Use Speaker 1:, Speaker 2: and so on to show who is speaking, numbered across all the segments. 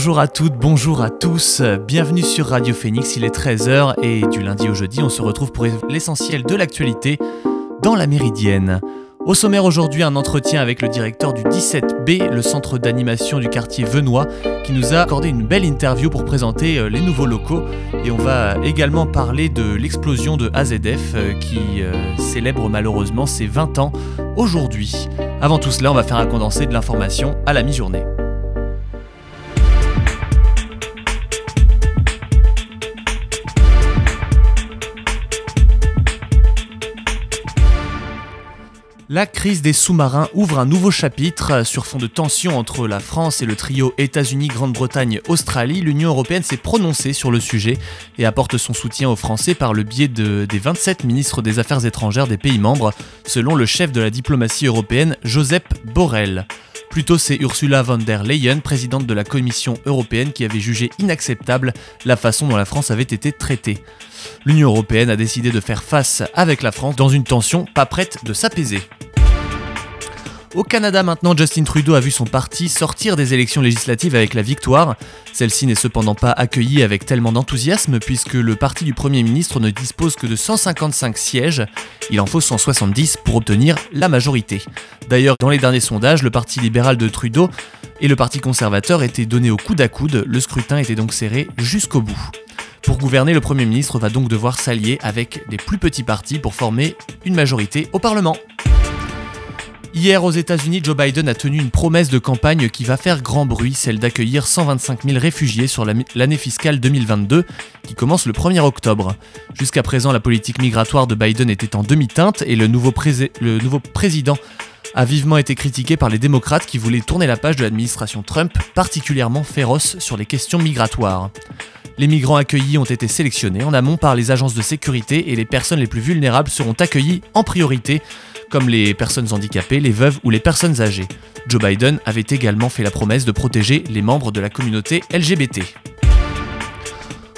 Speaker 1: Bonjour à toutes, bonjour à tous, bienvenue sur Radio Phoenix, il est 13h et du lundi au jeudi on se retrouve pour l'essentiel de l'actualité dans la Méridienne. Au sommaire aujourd'hui, un entretien avec le directeur du 17B, le centre d'animation du quartier Venois, qui nous a accordé une belle interview pour présenter euh, les nouveaux locaux. Et on va également parler de l'explosion de AZF euh, qui euh, célèbre malheureusement ses 20 ans aujourd'hui. Avant tout cela, on va faire un condensé de l'information à la mi-journée. La crise des sous-marins ouvre un nouveau chapitre. Sur fond de tension entre la France et le trio États-Unis, Grande-Bretagne, Australie, l'Union européenne s'est prononcée sur le sujet et apporte son soutien aux Français par le biais de, des 27 ministres des Affaires étrangères des pays membres, selon le chef de la diplomatie européenne, Joseph Borrell. Plutôt, c'est Ursula von der Leyen, présidente de la Commission européenne, qui avait jugé inacceptable la façon dont la France avait été traitée. L'Union européenne a décidé de faire face avec la France dans une tension pas prête de s'apaiser. Au Canada maintenant, Justin Trudeau a vu son parti sortir des élections législatives avec la victoire. Celle-ci n'est cependant pas accueillie avec tellement d'enthousiasme puisque le parti du Premier ministre ne dispose que de 155 sièges. Il en faut 170 pour obtenir la majorité. D'ailleurs, dans les derniers sondages, le parti libéral de Trudeau et le parti conservateur étaient donnés au coude à coude. Le scrutin était donc serré jusqu'au bout. Pour gouverner, le Premier ministre va donc devoir s'allier avec des plus petits partis pour former une majorité au Parlement. Hier aux États-Unis, Joe Biden a tenu une promesse de campagne qui va faire grand bruit, celle d'accueillir 125 000 réfugiés sur l'année fiscale 2022, qui commence le 1er octobre. Jusqu'à présent, la politique migratoire de Biden était en demi-teinte et le nouveau, président a vivement été critiqué par les démocrates qui voulaient tourner la page de l'administration Trump, particulièrement féroce sur les questions migratoires. Les migrants accueillis ont été sélectionnés en amont par les agences de sécurité et les personnes les plus vulnérables seront accueillies en priorité comme les personnes handicapées, les veuves ou les personnes âgées. Joe Biden avait également fait la promesse de protéger les membres de la communauté LGBT.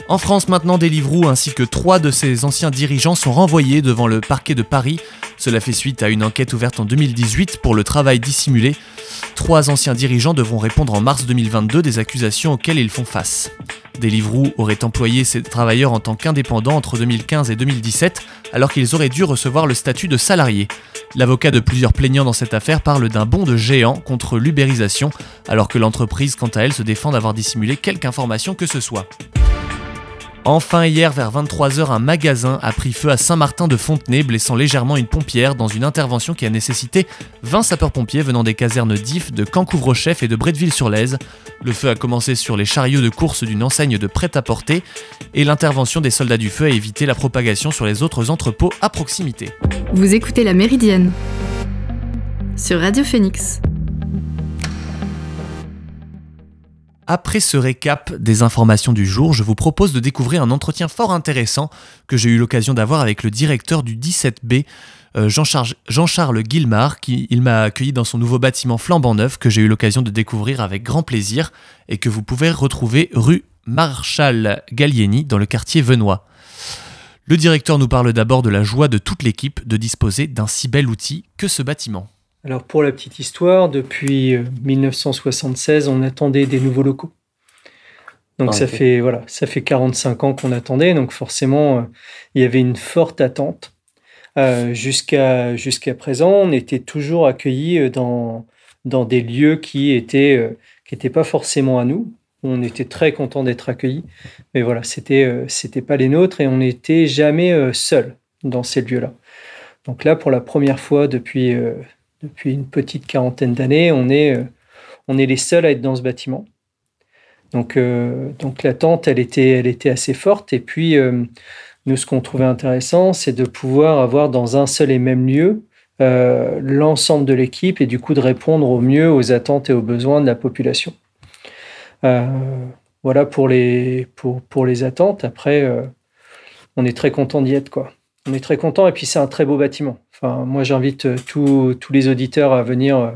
Speaker 1: En France maintenant, Deliveroo ainsi que trois de ses anciens dirigeants sont renvoyés devant le parquet de Paris. Cela fait suite à une enquête ouverte en 2018 pour le travail dissimulé. Trois anciens dirigeants devront répondre en mars 2022 des accusations auxquelles ils font face. Deliveroo aurait employé ces travailleurs en tant qu'indépendants entre 2015 et 2017, alors qu'ils auraient dû recevoir le statut de salariés. L'avocat de plusieurs plaignants dans cette affaire parle d'un bond de géant contre l'ubérisation, alors que l'entreprise, quant à elle, se défend d'avoir dissimulé quelque information que ce soit. Enfin, hier vers 23h, un magasin a pris feu à Saint-Martin de Fontenay, blessant légèrement une pompière dans une intervention qui a nécessité 20 sapeurs-pompiers venant des casernes d'If, de Cancouvre-Chef et de Bretteville-sur-Lèze. Le feu a commencé sur les chariots de course d'une enseigne de prêt-à-porter et l'intervention des soldats du feu a évité la propagation sur les autres entrepôts à proximité.
Speaker 2: Vous écoutez La Méridienne sur Radio Phoenix.
Speaker 1: Après ce récap des informations du jour, je vous propose de découvrir un entretien fort intéressant que j'ai eu l'occasion d'avoir avec le directeur du 17B, euh, Jean-Charles Guilmard, qui il m'a accueilli dans son nouveau bâtiment flambant neuf que j'ai eu l'occasion de découvrir avec grand plaisir et que vous pouvez retrouver rue Marshal Gallieni dans le quartier Venois. Le directeur nous parle d'abord de la joie de toute l'équipe de disposer d'un si bel outil que ce bâtiment.
Speaker 3: Alors pour la petite histoire, depuis 1976, euh, on attendait des nouveaux locaux. Donc ah, ça fait voilà, ça fait 45 ans qu'on attendait, donc forcément euh, il y avait une forte attente. Euh, jusqu'à jusqu'à présent, on était toujours accueillis dans dans des lieux qui étaient qui étaient pas forcément à nous. On était très content d'être accueillis, mais voilà, c'était c'était pas les nôtres et on n'était jamais seuls dans ces lieux-là. Donc là, pour la première fois depuis depuis une petite quarantaine d'années, on est, euh, on est les seuls à être dans ce bâtiment. Donc, euh, donc l'attente, elle était, elle était assez forte. Et puis, euh, nous, ce qu'on trouvait intéressant, c'est de pouvoir avoir dans un seul et même lieu l'ensemble de l'équipe et du coup de répondre au mieux aux attentes et aux besoins de la population. voilà pour les, pour, pour les attentes. Après, on est très content d'y être. Quoi. On est très content et puis c'est un très beau bâtiment moi, j'invite euh, tous les auditeurs à venir, euh,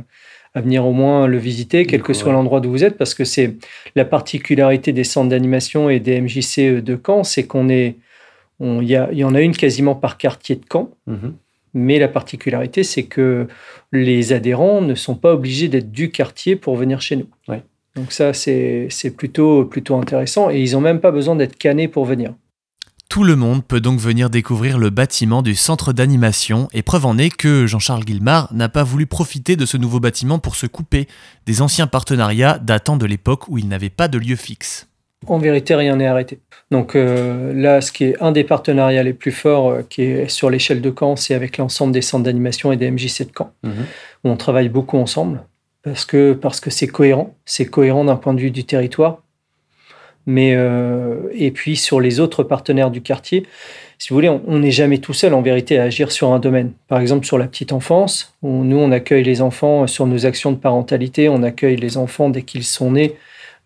Speaker 3: à venir au moins le visiter, quel que soit l'endroit où vous êtes, parce que c'est la particularité des centres d'animation et des MJC euh, de Caen, c'est qu'on est, il y, y, en a une quasiment par quartier de Caen. Mhm. Mais la particularité, c'est que les adhérents ne sont pas obligés d'être du quartier pour venir chez nous. Donc ça, c'est plutôt, plutôt intéressant. Et ils n'ont même pas besoin d'être cannés pour venir.
Speaker 4: Tout le monde peut donc venir découvrir le bâtiment du centre d'animation, et preuve en est que Jean-Charles Guilmard n'a pas voulu profiter de ce nouveau bâtiment pour se couper des anciens partenariats datant de l'époque où il n'avait pas de lieu fixe.
Speaker 3: En vérité, rien n'est arrêté. Donc euh, là, ce qui est un des partenariats les plus forts, euh, qui est sur l'échelle de Caen, c'est avec l'ensemble des centres d'animation et des MJC de Caen, mhm. où on travaille beaucoup ensemble parce que parce que c'est cohérent, c'est cohérent d'un point de vue du territoire. Mais euh, et puis sur les autres partenaires du quartier, si vous voulez, on n'est jamais tout seul en vérité à agir sur un domaine. Par exemple, sur la petite enfance, où nous on accueille les enfants sur nos actions de parentalité, on accueille les enfants dès qu'ils sont nés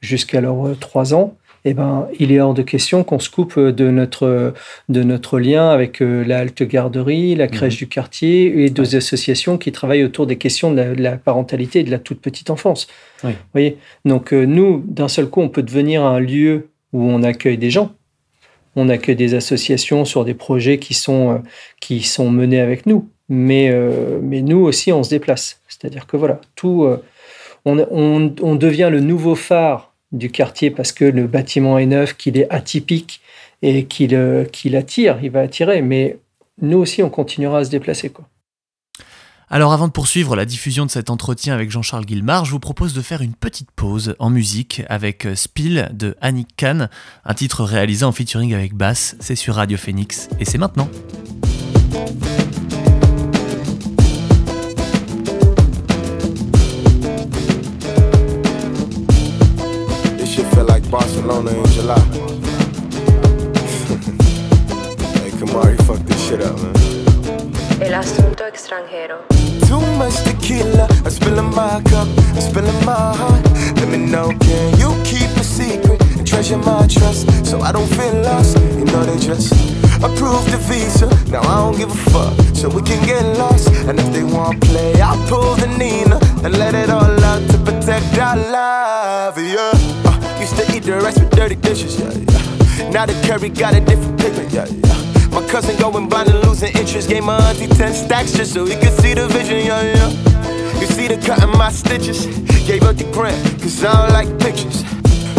Speaker 3: jusqu'à leurs 3 ans eh ben, il est hors de question qu'on se coupe de notre, de notre lien avec euh, la halte garderie, la crèche mhm. du quartier et deux associations qui travaillent autour des questions de la, parentalité et de la toute petite enfance. Vous voyez Donc, euh, nous, d'un seul coup, on peut devenir un lieu où on accueille des gens. On accueille des associations sur des projets qui sont, euh, qui sont menés avec nous. Mais, mais nous aussi, on se déplace. C'est-à-dire que voilà, tout, on, on, on devient le nouveau phare du quartier parce que le bâtiment est neuf, qu'il est atypique et qu'il euh, attire, il va attirer. Mais nous aussi, on continuera à se déplacer.
Speaker 4: Alors avant de poursuivre la diffusion de cet entretien avec Jean-Charles Guilmard, je vous propose de faire une petite pause en musique avec euh, Spill de Annick Kahn, un titre réalisé en featuring avec Bass, c'est sur Radio Phoenix et c'est maintenant. July. hey, Kamari, fuck this shit up, man. El asunto extranjero. Too much tequila, I'm spilling my cup, I'm spilling my heart. Let me know, can you keep a secret and treasure my trust so I don't feel lost? You know they just approved the visa. Now I don't give a fuck, so we can get lost. And if they want play, I'll pull the Nina and let it all out to protect our love, yeah. Dirty dishes, yeah, yeah. Now the curry got a different pigment, yeah, yeah. My cousin going blind and losing interest. Gave my auntie 10 stacks just so he could see the vision, yeah, yeah. You see the cut in my stitches. Gave up the grant, cause I don't like pictures.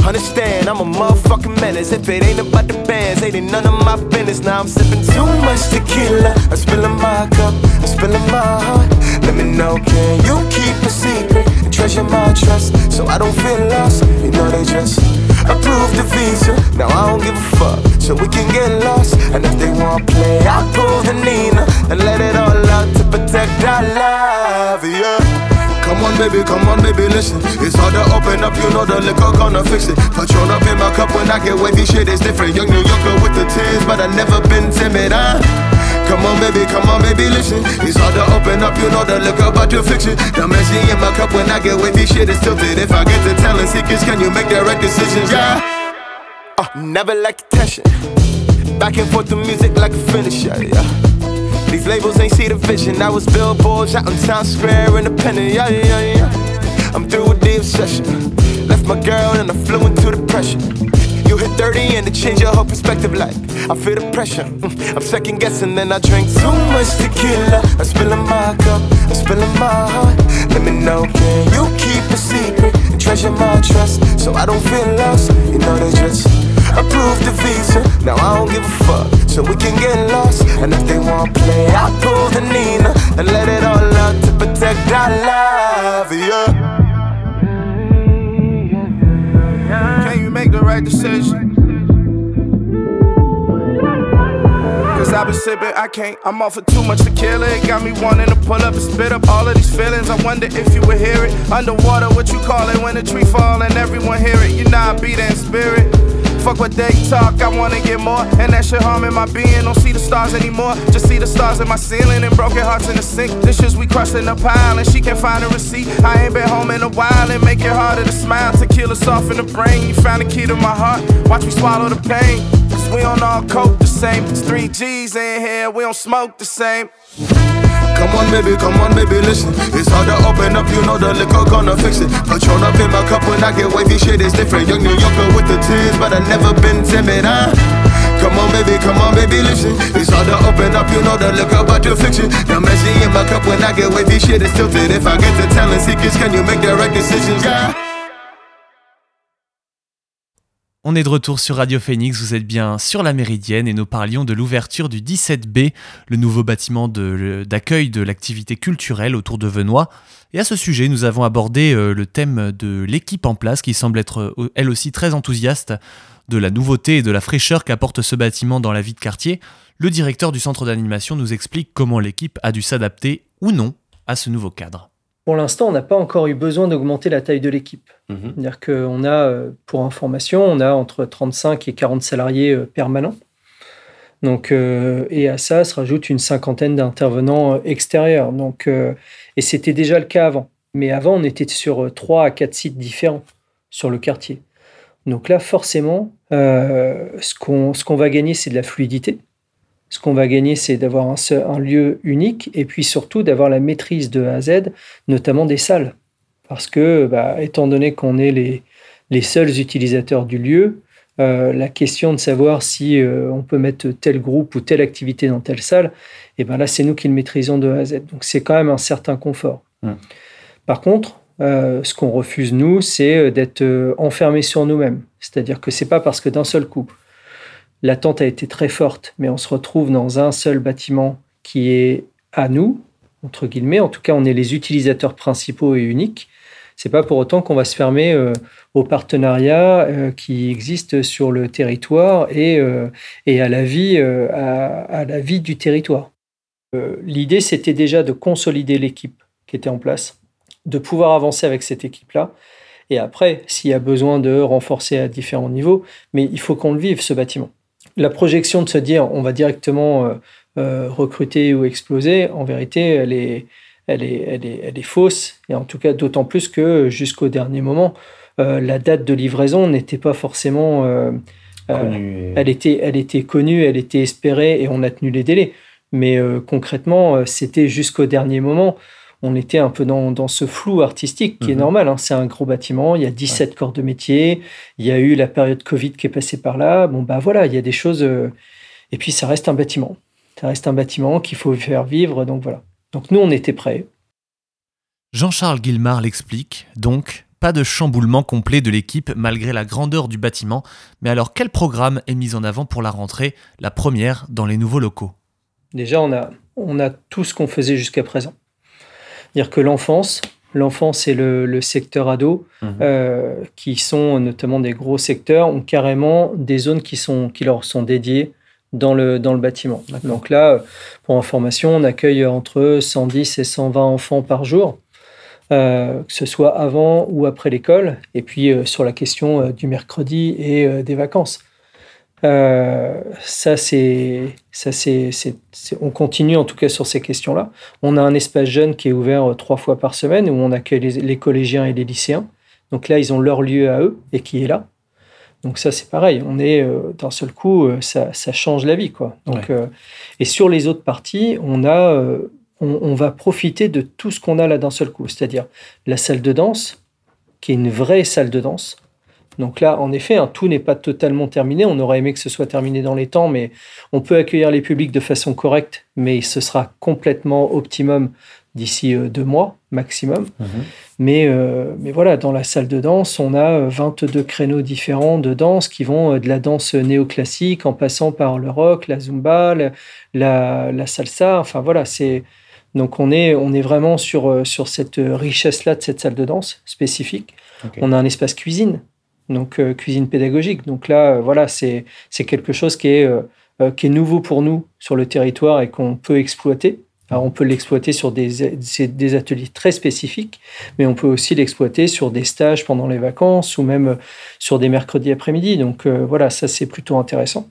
Speaker 4: Understand, I'm a motherfucking menace. If it ain't about the bands, ain't it none of my business. Now I'm sipping too much tequila. I'm spilling my cup, I'm spilling my heart. Let me know, can you keep a secret? And treasure my trust so I don't feel lost. You know they just approved the visa. Now I don't give a fuck, so we can get lost. And if they want play, I'll pull the Nina and let it all out to protect our love. Yeah. Come on, baby, come on, baby, listen. It's hard to open up, you know the liquor gonna fix it. Patron up in my cup when I get wavy, shit is different. Young New Yorker with the tears, but I never been timid, huh? Come on, baby, come on, baby, listen. It's hard to open up, you know the liquor about your fiction. The messy in my cup when I get wavy, shit is tilted. If I get to telling secrets, can you make the right decisions? Yeah. Uh, never like tension. Back and forth the music like a finisher, yeah. These labels ain't see the vision. I was billboards out in Times Square, independent, yeah, yeah, yeah. I'm through with the obsession. Left my girl and I flew into depression. You hit 30 and it changed your whole perspective like I feel the pressure. Mm, I'm second guessing, then I drink too much tequila. I'm spilling my cup, I'm spilling my heart. Let me know, can you keep a secret and treasure my trust so I don't feel lost? You know they just approved the visa. Now I don't give a fuck, so we can get lost. And if they wanna play, I'll pull the Nina and let it all out to protect our love. Yeah. The right decision. Cause I've been sipping, I can't. I'm off for too much tequila. It got me wanting to pull up and spit up all of these feelings. I wonder if you would hear it. Underwater, what you call it when a tree fall and everyone hear it. You know I be in spirit. Fuck what they talk, I wanna get more. And that shit harming my being. Don't see the stars anymore. Just see the stars in my ceiling and broken hearts in the sink. Dishes we crushed in a pile and she can't find a receipt. I ain't been home in a while and make it harder to smile. Tequila soft in the brain. You found the key to my heart. Watch me swallow the pain. Cause we don't all cope the same. It's three G's in here, we don't smoke the same. Come on, baby, come on, baby, listen. It's hard to open up, you know the liquor gonna fix it. Patron up in my cup when I get wavy, shit is different. Young New Yorker with the tears, but I never been timid, huh? Come on, baby, come on, baby, listen. It's hard to open up, you know the liquor about your fiction. Now messy in my cup when I get wavy, shit is tilted. If I get to telling secrets, can you make the right decisions, yeah?
Speaker 1: On est de retour sur Radio Phoenix, vous êtes bien sur la Méridienne et nous parlions de l'ouverture du 17B, le nouveau bâtiment d'accueil de, l'activité culturelle autour de Venoy. Et à ce sujet, nous avons abordé euh, le thème de l'équipe en place qui semble être euh, elle aussi très enthousiaste de la nouveauté et de la fraîcheur qu'apporte ce bâtiment dans la vie de quartier. Le directeur du centre d'animation nous explique comment l'équipe a dû s'adapter ou non à ce nouveau cadre.
Speaker 3: Pour l'instant, on n'a pas encore eu besoin d'augmenter la taille de l'équipe. Mhm. C'est-à-dire qu'on a, euh, pour information, on a entre 35 et 40 salariés euh, permanents. Donc, euh, et à ça se rajoute une cinquantaine d'intervenants extérieurs. Donc, et c'était déjà le cas avant. Mais avant, on était sur 3 à 4 sites différents sur le quartier. Donc là, forcément, ce qu'on va gagner, c'est de la fluidité. Ce qu'on va gagner, c'est d'avoir un, un, lieu unique et puis surtout d'avoir la maîtrise de A à Z, notamment des salles. Parce que, bah, étant donné qu'on est les, les, seuls utilisateurs du lieu, euh, la question de savoir si euh, on peut mettre tel groupe ou telle activité dans telle salle, et eh ben là, c'est nous qui le maîtrisons de A à Z. Donc, c'est quand même un certain confort. Mmh. Par contre, euh, ce qu'on refuse, nous, c'est d'être enfermés sur nous-mêmes. C'est-à-dire que c'est pas parce que d'un seul coup, l'attente a été très forte, mais on se retrouve dans un seul bâtiment qui est à nous, entre guillemets. En tout cas, on est les utilisateurs principaux et uniques. C'est pas pour autant qu'on va se fermer euh, aux partenariats euh, qui existent sur le territoire et, euh, à, la vie, à, à, la vie du territoire. L'idée, c'était déjà de consolider l'équipe qui était en place, de pouvoir avancer avec cette équipe-là. Et après, s'il y a besoin de renforcer à différents niveaux, mais il faut qu'on le vive, ce bâtiment la projection de se dire on va directement euh, euh, recruter ou exploser, en vérité, elle est, elle est, elle est, elle est fausse. Et en tout cas, d'autant plus que jusqu'au dernier moment, euh, la date de livraison n'était pas forcément. elle, était, elle était connue, elle était espérée et on a tenu les délais. Mais concrètement, c'était jusqu'au dernier moment on était un peu dans, ce flou artistique qui est mhm. normal. Hein. C'est un gros bâtiment, il y a 17 corps de métier, il y a eu la période Covid qui est passée par là. Bon, bah voilà, il y a des choses. Euh, et puis, ça reste un bâtiment. Ça reste un bâtiment qu'il faut faire vivre. Donc voilà. Donc nous, on était prêts.
Speaker 1: Jean-Charles Guilmard l'explique. Donc, pas de chamboulement complet de l'équipe malgré la grandeur du bâtiment. Mais alors, quel programme est mis en avant pour la rentrée, la première dans les nouveaux locaux?
Speaker 3: Déjà, on a, on a tout ce qu'on faisait jusqu'à présent dire que l'enfance, l'enfance et le, secteur ado, mhm. euh, qui sont notamment des gros secteurs, ont carrément des zones qui, sont, qui leur sont dédiées dans le, dans le bâtiment. Donc là, pour information, on accueille entre 110 et 120 enfants par jour, euh, que ce soit avant ou après l'école, et puis euh, sur la question du mercredi et des vacances. Euh, ça, c'est, ça c'est, on continue en tout cas sur ces questions-là. On a un espace jeune qui est ouvert euh, trois fois par semaine où on accueille les, collégiens et les lycéens. Donc là, ils ont leur lieu à eux et qui est là. Donc ça, c'est pareil. On est euh, d'un seul coup, ça, ça, change la vie, quoi. Donc, et sur les autres parties, on a, on, on, va profiter de tout ce qu'on a là d'un seul coup. C'est-à-dire la salle de danse, qui est une vraie salle de danse donc là, en effet, hein, tout n'est pas totalement terminé. On aurait aimé que ce soit terminé dans les temps, mais on peut accueillir les publics de façon correcte, mais ce sera complètement optimum d'ici euh, deux mois maximum. Mhm. Mais, euh, mais voilà, dans la salle de danse, on a 22 euh, créneaux différents de danse qui vont de la danse néoclassique en passant par le rock, la zumba, la, la, salsa. Enfin voilà, c'est donc on est, on est vraiment sur, sur cette richesse-là de cette salle de danse spécifique. On a un espace cuisine donc euh, cuisine pédagogique. Donc là, euh, voilà, c'est quelque chose qui est, euh, qui est nouveau pour nous sur le territoire et qu'on peut exploiter. Alors, on peut l'exploiter sur des, des, ateliers très spécifiques, mais on peut aussi l'exploiter sur des stages pendant les vacances ou même sur des mercredis après-midi. Donc voilà, ça c'est plutôt intéressant.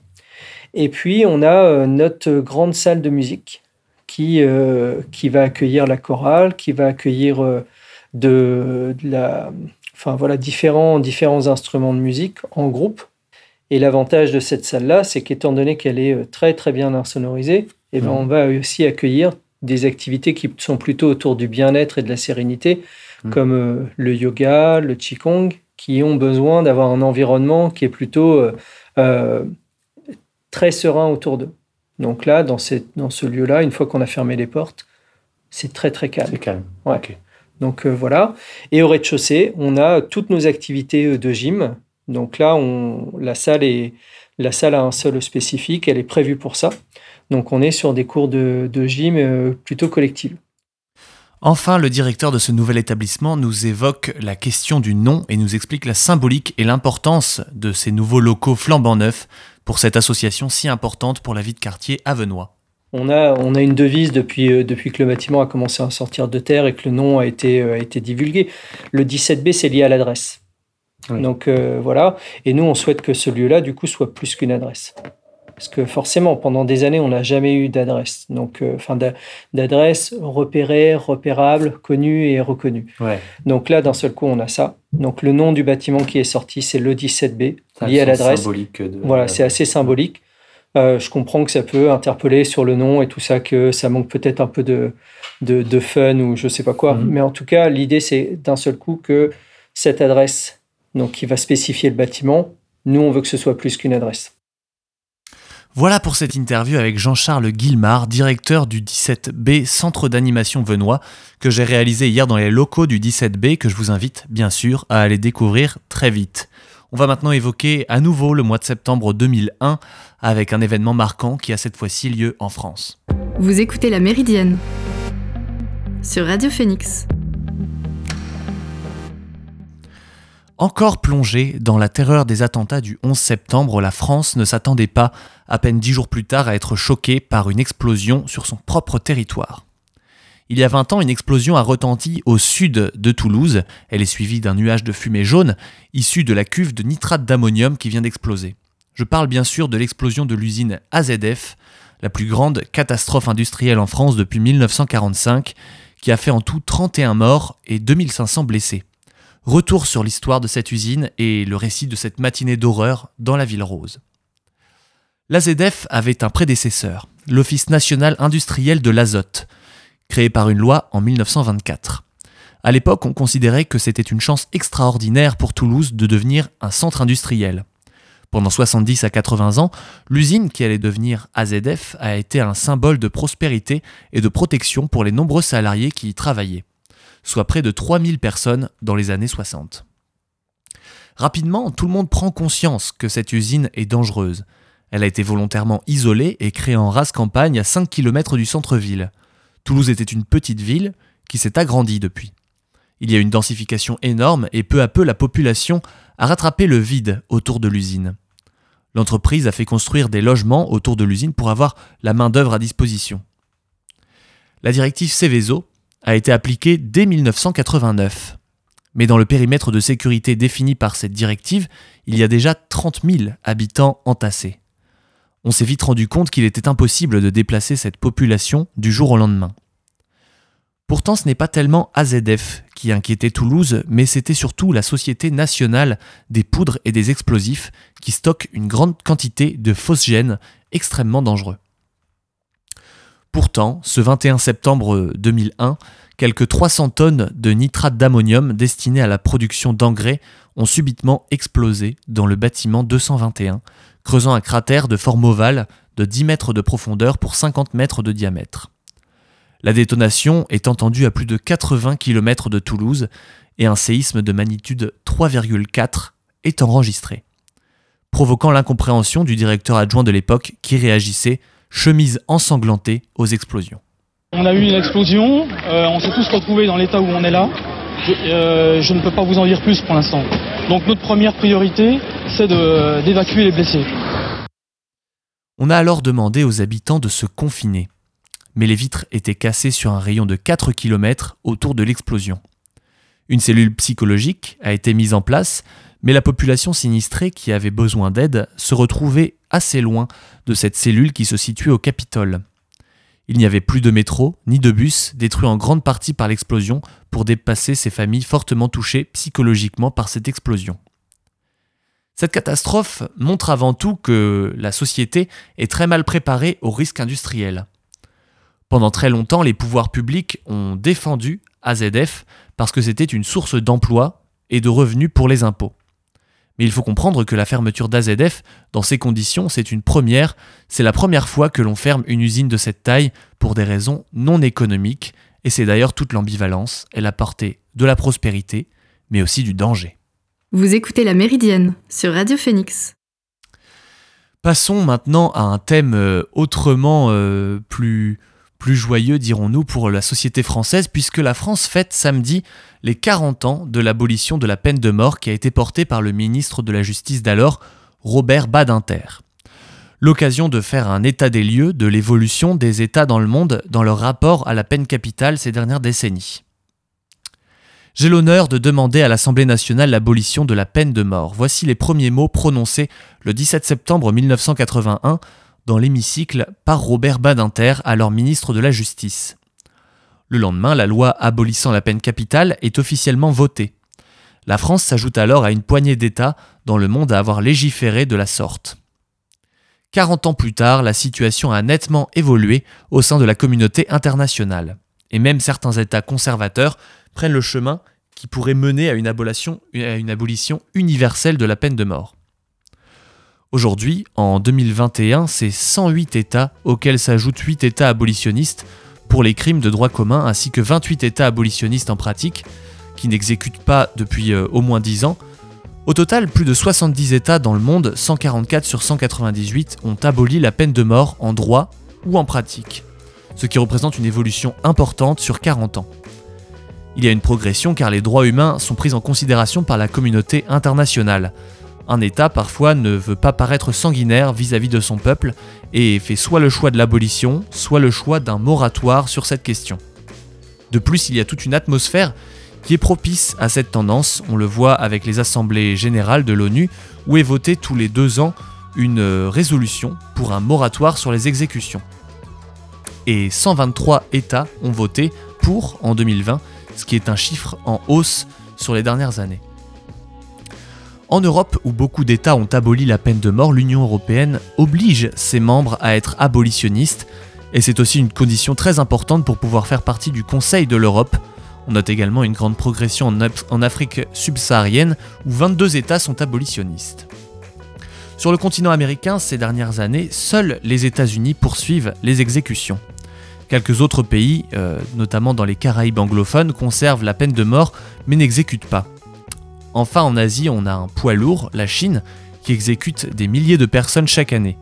Speaker 3: Et puis on a notre grande salle de musique qui, qui va accueillir la chorale, qui va accueillir de, de la, enfin voilà, différents, différents instruments de musique en groupe. Et l'avantage de cette salle-là, c'est qu'étant donné qu'elle est euh, très très bien insonorisée, et eh ben, on va aussi accueillir des activités qui sont plutôt autour du bien-être et de la sérénité, comme euh, le yoga, le qigong, qui ont besoin d'avoir un environnement qui est plutôt euh, très serein autour d'eux. Donc là, dans, dans ce lieu-là, une fois qu'on a fermé les portes, c'est très très calme.
Speaker 1: C'est calme.
Speaker 3: Ouais. Donc euh, voilà. Et au rez-de-chaussée, on a toutes nos activités euh, de gym, Donc là, la, salle est, la salle a un sol spécifique, elle est prévue pour ça. Donc on est sur des cours de, gym euh, plutôt collectifs.
Speaker 1: Enfin, le directeur de ce nouvel établissement nous évoque la question du nom et nous explique la symbolique et l'importance de ces nouveaux locaux flambant neufs pour cette association si importante pour la vie de quartier avenois.
Speaker 3: On a, on a une devise depuis, euh, depuis que le bâtiment a commencé à sortir de terre et que le nom a été, euh, a été divulgué. Le 17B, c'est lié à l'adresse. Donc euh, voilà. Et nous, on souhaite que ce lieu-là, du coup, soit plus qu'une adresse. Parce que forcément, pendant des années, on n'a jamais eu d'adresse. Donc, enfin, d'adresse repérée, repérable, connue et reconnue. Donc là, d'un seul coup, on a ça. Donc le nom du bâtiment qui est sorti, c'est le 17B, lié à l'adresse. Voilà, c'est assez symbolique. Euh, je comprends que ça peut interpeller sur le nom et tout ça, que ça manque peut-être un peu de, de, fun ou je sais pas quoi. Mhm. Mais en tout cas, l'idée, c'est d'un seul coup que cette adresse, donc qui va spécifier le bâtiment, nous, on veut que ce soit plus qu'une adresse.
Speaker 1: Voilà pour cette interview avec Jean-Charles Guilmard, directeur du 17B Centre d'animation Venois, que j'ai réalisé hier dans les locaux du 17B, que je vous invite bien sûr à aller découvrir très vite. On va maintenant évoquer à nouveau le mois de septembre 2001 avec un événement marquant qui a cette fois-ci lieu en France.
Speaker 2: Vous écoutez La Méridienne sur Radio Phoenix.
Speaker 1: Encore plongée dans la terreur des attentats du 11 septembre, la France ne s'attendait pas, à peine dix jours plus tard, à être choquée par une explosion sur son propre territoire. Il y a 20 ans, une explosion a retenti au sud de Toulouse. Elle est suivie d'un nuage de fumée jaune issu de la cuve de nitrate d'ammonium qui vient d'exploser. Je parle bien sûr de l'explosion de l'usine AZF, la plus grande catastrophe industrielle en France depuis 1945, qui a fait en tout 31 morts et 2500 blessés. Retour sur l'histoire de cette usine et le récit de cette matinée d'horreur dans la ville rose. L'AZF avait un prédécesseur, l'Office national industriel de l'azote, créé par une loi en 1924. À l'époque, on considérait que c'était une chance extraordinaire pour Toulouse de devenir un centre industriel. Pendant 70 à 80 ans, l'usine qui allait devenir AZF a été un symbole de prospérité et de protection pour les nombreux salariés qui y travaillaient soit près de 3000 personnes dans les années 60. Rapidement, tout le monde prend conscience que cette usine est dangereuse. Elle a été volontairement isolée et créée en race campagne à 5 km du centre-ville. Toulouse était une petite ville qui s'est agrandie depuis. Il y a une densification énorme et peu à peu la population a rattrapé le vide autour de l'usine. L'entreprise a fait construire des logements autour de l'usine pour avoir la main-d'œuvre à disposition. La directive Céveso a été appliquée dès 1989. Mais dans le périmètre de sécurité défini par cette directive, il y a déjà 30 000 habitants entassés. On s'est vite rendu compte qu'il était impossible de déplacer cette population du jour au lendemain. Pourtant, ce n'est pas tellement AZF qui inquiétait Toulouse, mais c'était surtout la Société nationale des poudres et des explosifs qui stocke une grande quantité de fausses gènes extrêmement dangereux. Pourtant, ce 21 septembre 2001, quelques 300 tonnes de nitrate d'ammonium destinées à la production d'engrais ont subitement explosé dans le bâtiment 221, creusant un cratère de forme ovale de 10 mètres de profondeur pour 50 mètres de diamètre. La détonation est entendue à plus de 80 km de Toulouse et un séisme de magnitude 3,4 est enregistré, provoquant l'incompréhension du directeur adjoint de l'époque qui réagissait chemise ensanglantée aux explosions.
Speaker 5: On a eu une explosion, euh, on s'est tous retrouvés dans l'état où on est là. Euh, je, ne peux pas vous en dire plus pour l'instant. Donc notre première priorité, c'est d'évacuer les blessés.
Speaker 1: On a alors demandé aux habitants de se confiner. Mais les vitres étaient cassées sur un rayon de 4 km autour de l'explosion. Une cellule psychologique a été mise en place, mais la population sinistrée qui avait besoin d'aide se retrouvait assez loin de cette cellule qui se situait au Capitole. Il n'y avait plus de métro ni de bus, détruits en grande partie par l'explosion, pour dépasser ces familles fortement touchées psychologiquement par cette explosion. Cette catastrophe montre avant tout que la société est très mal préparée aux risques industriels. Pendant très longtemps, les pouvoirs publics ont défendu AZF parce que c'était une source d'emploi et de revenus pour les impôts. Mais il faut comprendre que la fermeture d'AZF, dans ces conditions, c'est une première, c'est la première fois que l'on ferme une usine de cette taille pour des raisons non économiques, et c'est d'ailleurs toute l'ambivalence, elle a porté de la prospérité, mais aussi du danger.
Speaker 2: Vous écoutez La Méridienne sur Radio Phoenix.
Speaker 1: Passons maintenant à un thème euh, autrement euh, plus, plus joyeux, dirons-nous, pour la société française, puisque la France fête samedi les 40 ans de l'abolition de la peine de mort qui a été portée par le ministre de la Justice d'alors, Robert Badinter. L'occasion de faire un état des lieux de l'évolution des États dans le monde dans leur rapport à la peine capitale ces dernières décennies. J'ai l'honneur de demander à l'Assemblée nationale l'abolition de la peine de mort. Voici les premiers mots prononcés le 17 septembre 1981 dans l'hémicycle par Robert Badinter, alors ministre de la Justice. Le lendemain, la loi abolissant la peine capitale est officiellement votée. La France s'ajoute alors à une poignée d'États dans le monde à avoir légiféré de la sorte. 40 ans plus tard, la situation a nettement évolué au sein de la communauté internationale, et même certains États conservateurs prennent le chemin qui pourrait mener à une, abolition, à une abolition universelle de la peine de mort. Aujourd'hui, en 2021, c'est 108 États auxquels s'ajoutent 8 États abolitionnistes pour les crimes de droit commun, ainsi que 28 États abolitionnistes en pratique, qui n'exécutent pas depuis euh, au moins 10 ans. Au total, plus de 70 États dans le monde, 144 sur 198, ont aboli la peine de mort en droit ou en pratique, ce qui représente une évolution importante sur 40 ans. Il y a une progression car les droits humains sont pris en considération par la communauté internationale. Un État parfois ne veut pas paraître sanguinaire vis-à-vis de son peuple et fait soit le choix de l'abolition, soit le choix d'un moratoire sur cette question. De plus, il y a toute une atmosphère qui est propice à cette tendance, on le voit avec les assemblées générales de l'ONU, où est votée tous les deux ans une résolution pour un moratoire sur les exécutions. Et 123 États ont voté pour en 2020 ce qui est un chiffre en hausse sur les dernières années. En Europe, où beaucoup d'États ont aboli la peine de mort, l'Union européenne oblige ses membres à être abolitionnistes, et c'est aussi une condition très importante pour pouvoir faire partie du Conseil de l'Europe. On note également une grande progression en, Afrique subsaharienne, où 22 États sont abolitionnistes. Sur le continent américain, ces dernières années, seuls les États-Unis poursuivent les exécutions. Quelques autres pays, euh, notamment dans les Caraïbes anglophones, conservent la peine de mort mais n'exécutent pas. Enfin, en Asie, on a un poids lourd, la Chine, qui exécute des milliers de personnes chaque année.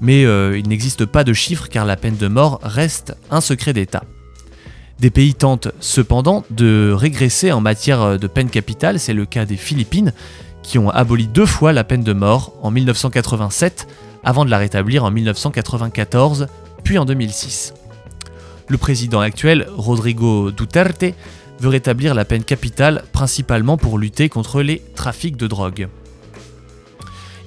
Speaker 1: Mais euh, il n'existe pas de chiffres car la peine de mort reste un secret d'État. Des pays tentent cependant de régresser en matière de peine capitale, c'est le cas des Philippines, qui ont aboli deux fois la peine de mort en 1987 avant de la rétablir en 1994 puis en 2006. Le président actuel, Rodrigo Duterte, veut rétablir la peine capitale principalement pour lutter contre les trafics de drogue.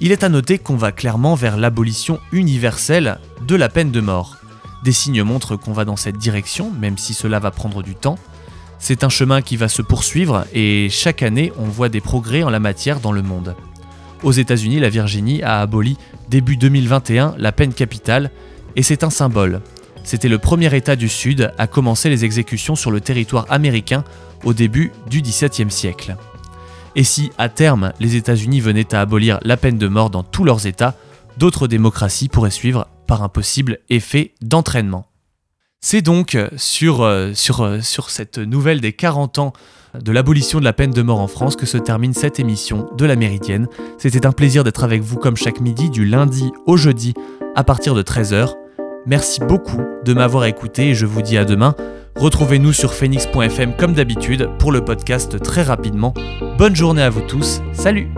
Speaker 1: Il est à noter qu'on va clairement vers l'abolition universelle de la peine de mort. Des signes montrent qu'on va dans cette direction, même si cela va prendre du temps. C'est un chemin qui va se poursuivre et chaque année on voit des progrès en la matière dans le monde. Aux États-Unis, la Virginie a aboli début 2021 la peine capitale et c'est un symbole. C'était le premier État du Sud à commencer les exécutions sur le territoire américain au début du XVIIe siècle. Et si, à terme, les États-Unis venaient à abolir la peine de mort dans tous leurs États, d'autres démocraties pourraient suivre par un possible effet d'entraînement. C'est donc sur, euh, euh, sur cette nouvelle des 40 ans de l'abolition de la peine de mort en France que se termine cette émission de la Méridienne. C'était un plaisir d'être avec vous comme chaque midi du lundi au jeudi à partir de 13h. Merci beaucoup de m'avoir écouté et je vous dis à demain. Retrouvez-nous sur phoenix.fm comme d'habitude pour le podcast très rapidement. Bonne journée à vous tous, salut